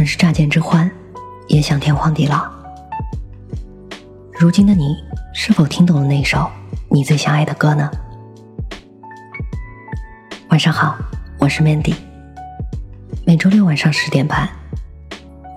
曾是乍见之欢，也想天荒地老。如今的你，是否听懂了那首你最想爱的歌呢？晚上好，我是 Mandy。每周六晚上十点半，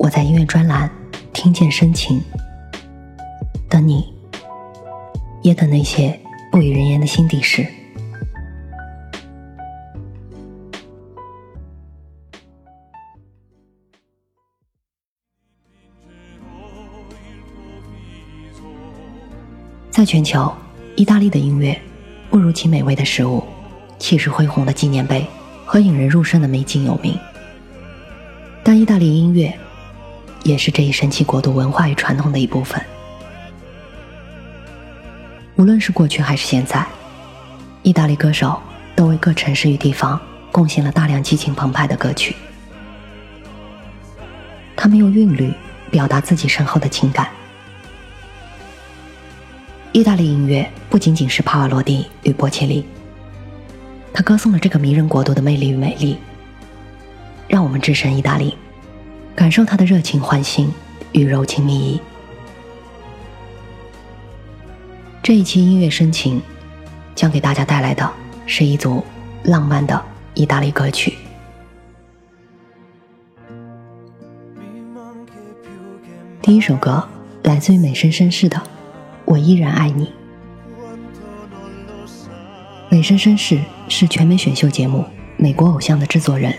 我在音乐专栏听见深情，等你，也等那些不与人言的心底事。在全球，意大利的音乐不如其美味的食物、气势恢宏的纪念碑和引人入胜的美景有名。但意大利音乐也是这一神奇国度文化与传统的一部分。无论是过去还是现在，意大利歌手都为各城市与地方贡献了大量激情澎湃的歌曲。他们用韵律表达自己深厚的情感。意大利音乐不仅仅是帕瓦罗蒂与波切利，他歌颂了这个迷人国度的魅力与美丽。让我们置身意大利，感受它的热情欢欣与柔情蜜意。这一期音乐深情，将给大家带来的是一组浪漫的意大利歌曲。第一首歌来自于美声绅士的。我依然爱你。美声绅士是全美选秀节目《美国偶像》的制作人，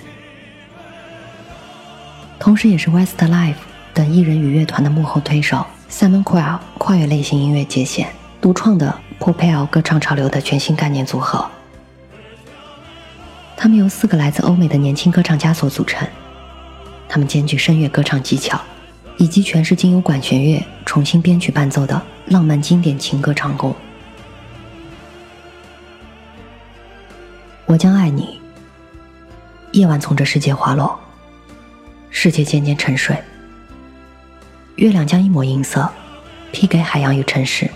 同时也是 Westlife 等艺人与乐团的幕后推手。Simon Cowell 跨越类型音乐界限，独创的 Pop 歌唱潮流的全新概念组合。他们由四个来自欧美的年轻歌唱家所组成，他们兼具声乐歌唱技巧，以及全是经由管弦乐重新编曲伴奏的。浪漫经典情歌长工，我将爱你。夜晚从这世界滑落，世界渐渐沉睡，月亮将一抹银色披给海洋与城市。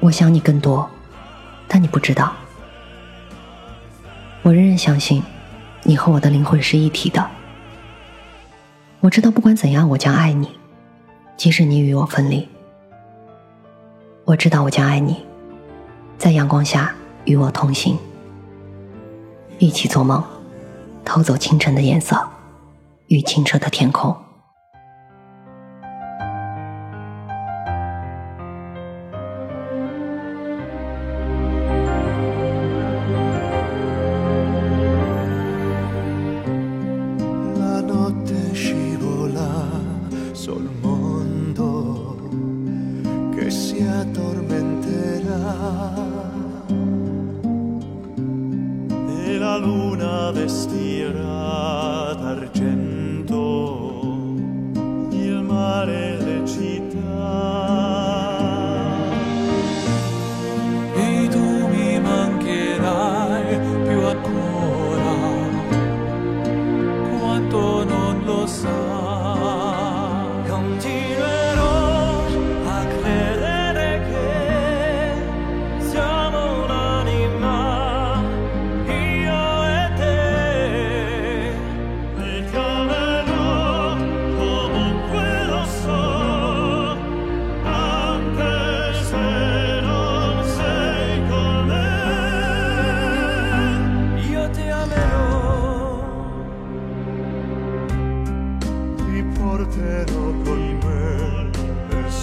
我想你更多，但你不知道。我仍然相信，你和我的灵魂是一体的。我知道，不管怎样，我将爱你。即使你与我分离，我知道我将爱你，在阳光下与我同行，一起做梦，偷走清晨的颜色与清澈的天空。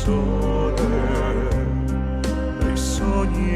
shoulder, I saw you.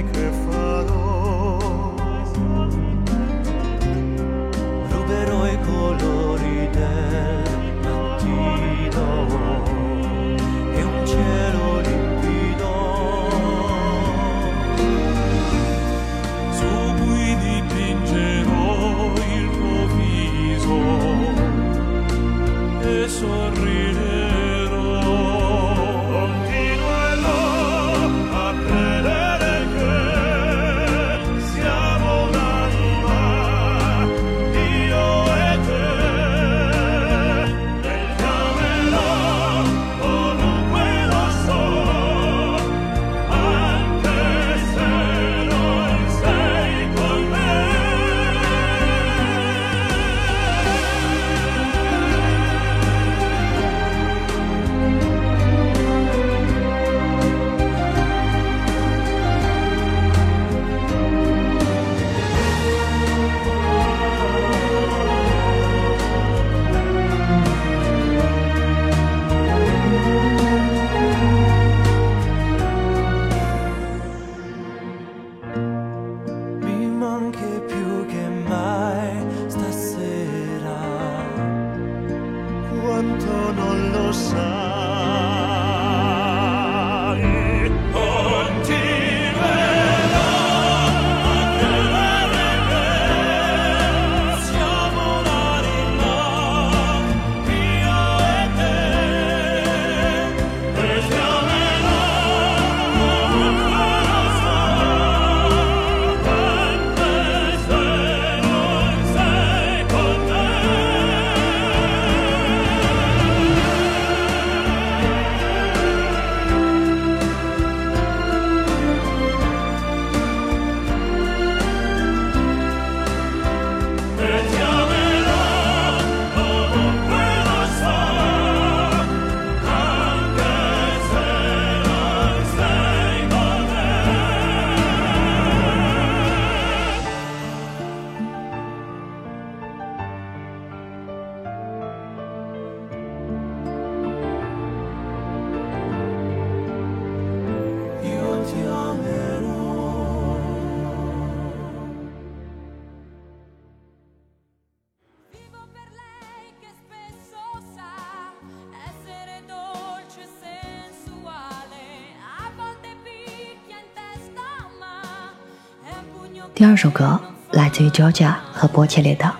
第二首歌来自于 Georgia 和波切列的《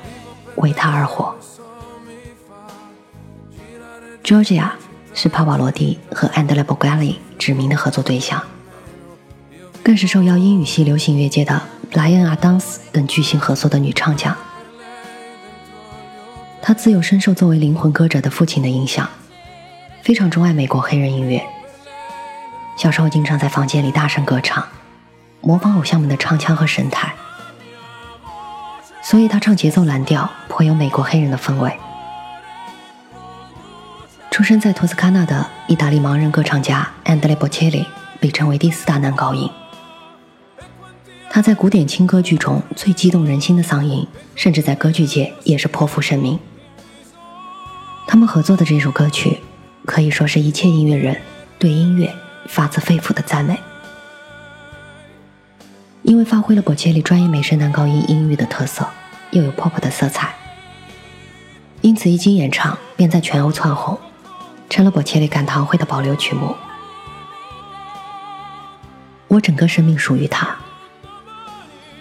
为他而活》。Georgia 是帕瓦罗蒂和 Andrea Bocelli 指名的合作对象，更是受邀英语系流行乐界的莱恩·阿当斯等巨星合作的女唱将。她自幼深受作为灵魂歌者的父亲的影响，非常钟爱美国黑人音乐。小时候经常在房间里大声歌唱。模仿偶像们的唱腔和神态，所以他唱节奏蓝调颇有美国黑人的风味。出生在托斯卡纳的意大利盲人歌唱家安德烈·波切利被称为第四大男高音。他在古典轻歌剧中最激动人心的嗓音，甚至在歌剧界也是颇负盛名。他们合作的这首歌曲，可以说是一切音乐人对音乐发自肺腑的赞美。因为发挥了果切利专业美声男高音音域的特色，又有 pop 的色彩，因此一经演唱便在全欧窜红，成了果切利感堂会的保留曲目。我整个生命属于他，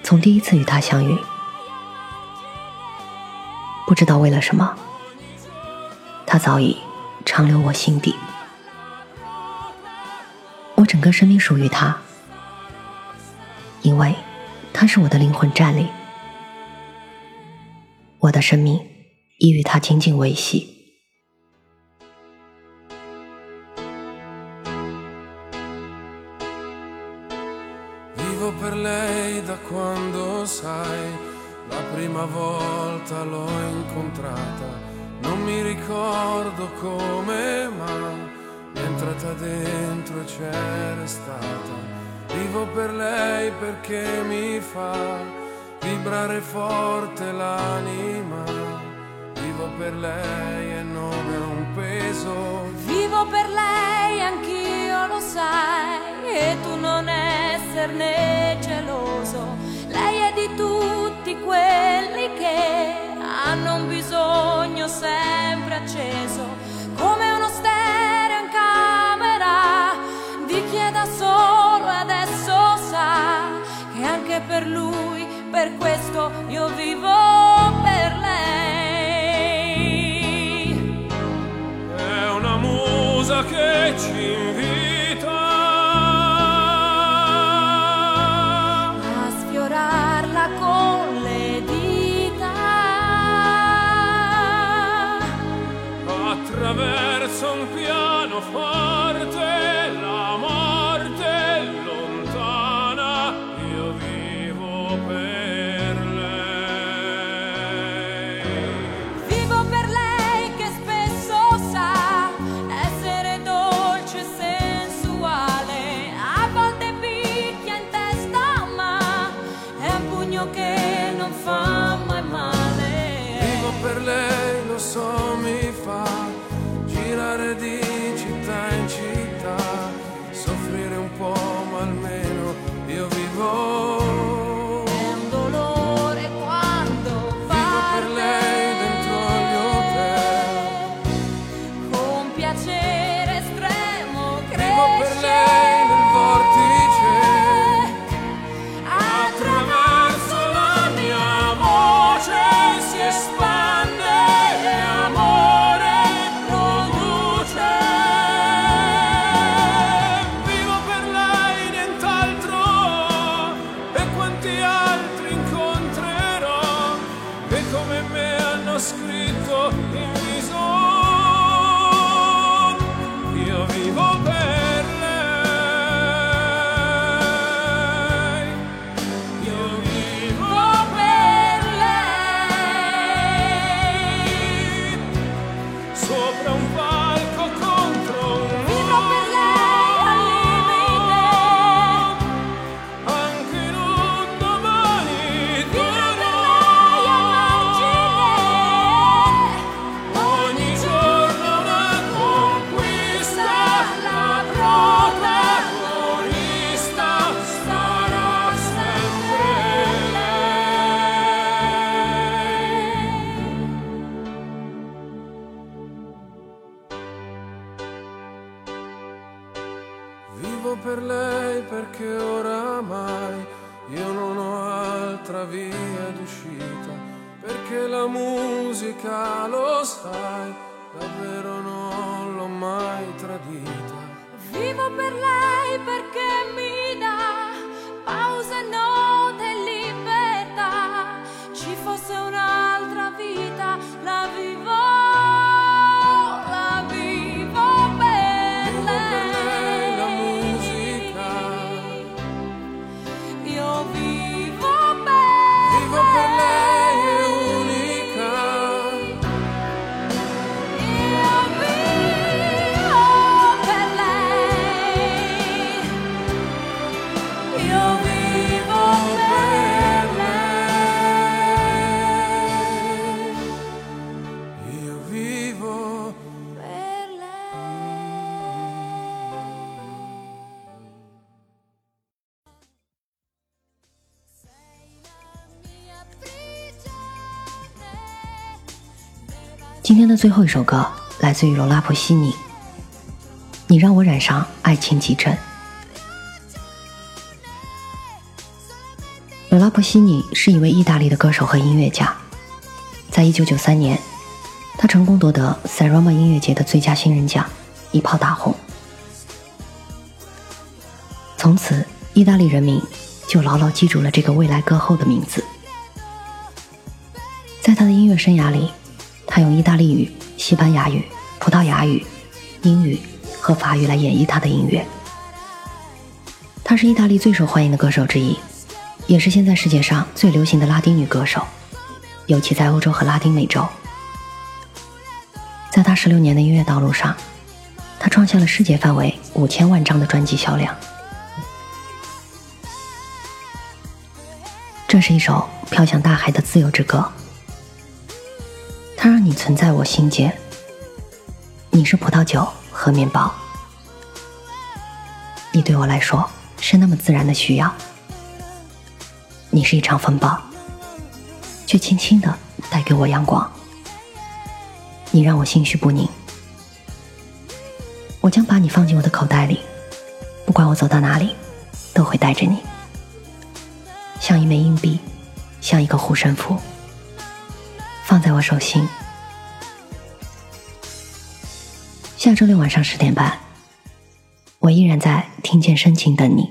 从第一次与他相遇，不知道为了什么，他早已长留我心底。我整个生命属于他。因为他是我的灵魂战力，我的生命已与他紧紧维系。Vivo per lei perché mi fa vibrare forte l'anima. Vivo per lei e non è un peso. Vivo per lei, anch'io lo sai, e tu non esserne geloso. Lei è di tutti quelli che hanno un bisogno sempre acceso, per lui, per questo io vivo fun. Bye. Via d'uscita, perché la musica, lo sai, davvero non l'ho mai tradita. Vivo per lei perché mi 天的最后一首歌来自于罗拉普西尼，你让我染上爱情急症。罗拉普西尼是一位意大利的歌手和音乐家，在一九九三年，他成功夺得塞罗马音乐节的最佳新人奖，一炮打红。从此，意大利人民就牢牢记住了这个未来歌后的名字。在他的音乐生涯里，他用意大利语、西班牙语、葡萄牙语、英语和法语来演绎他的音乐。他是意大利最受欢迎的歌手之一，也是现在世界上最流行的拉丁女歌手，尤其在欧洲和拉丁美洲。在他十六年的音乐道路上，他创下了世界范围五千万张的专辑销量。这是一首飘向大海的自由之歌。存在我心间。你是葡萄酒和面包，你对我来说是那么自然的需要。你是一场风暴，却轻轻的带给我阳光。你让我心绪不宁，我将把你放进我的口袋里，不管我走到哪里，都会带着你，像一枚硬币，像一个护身符。放在我手心。下周六晚上十点半，我依然在听见深情等你。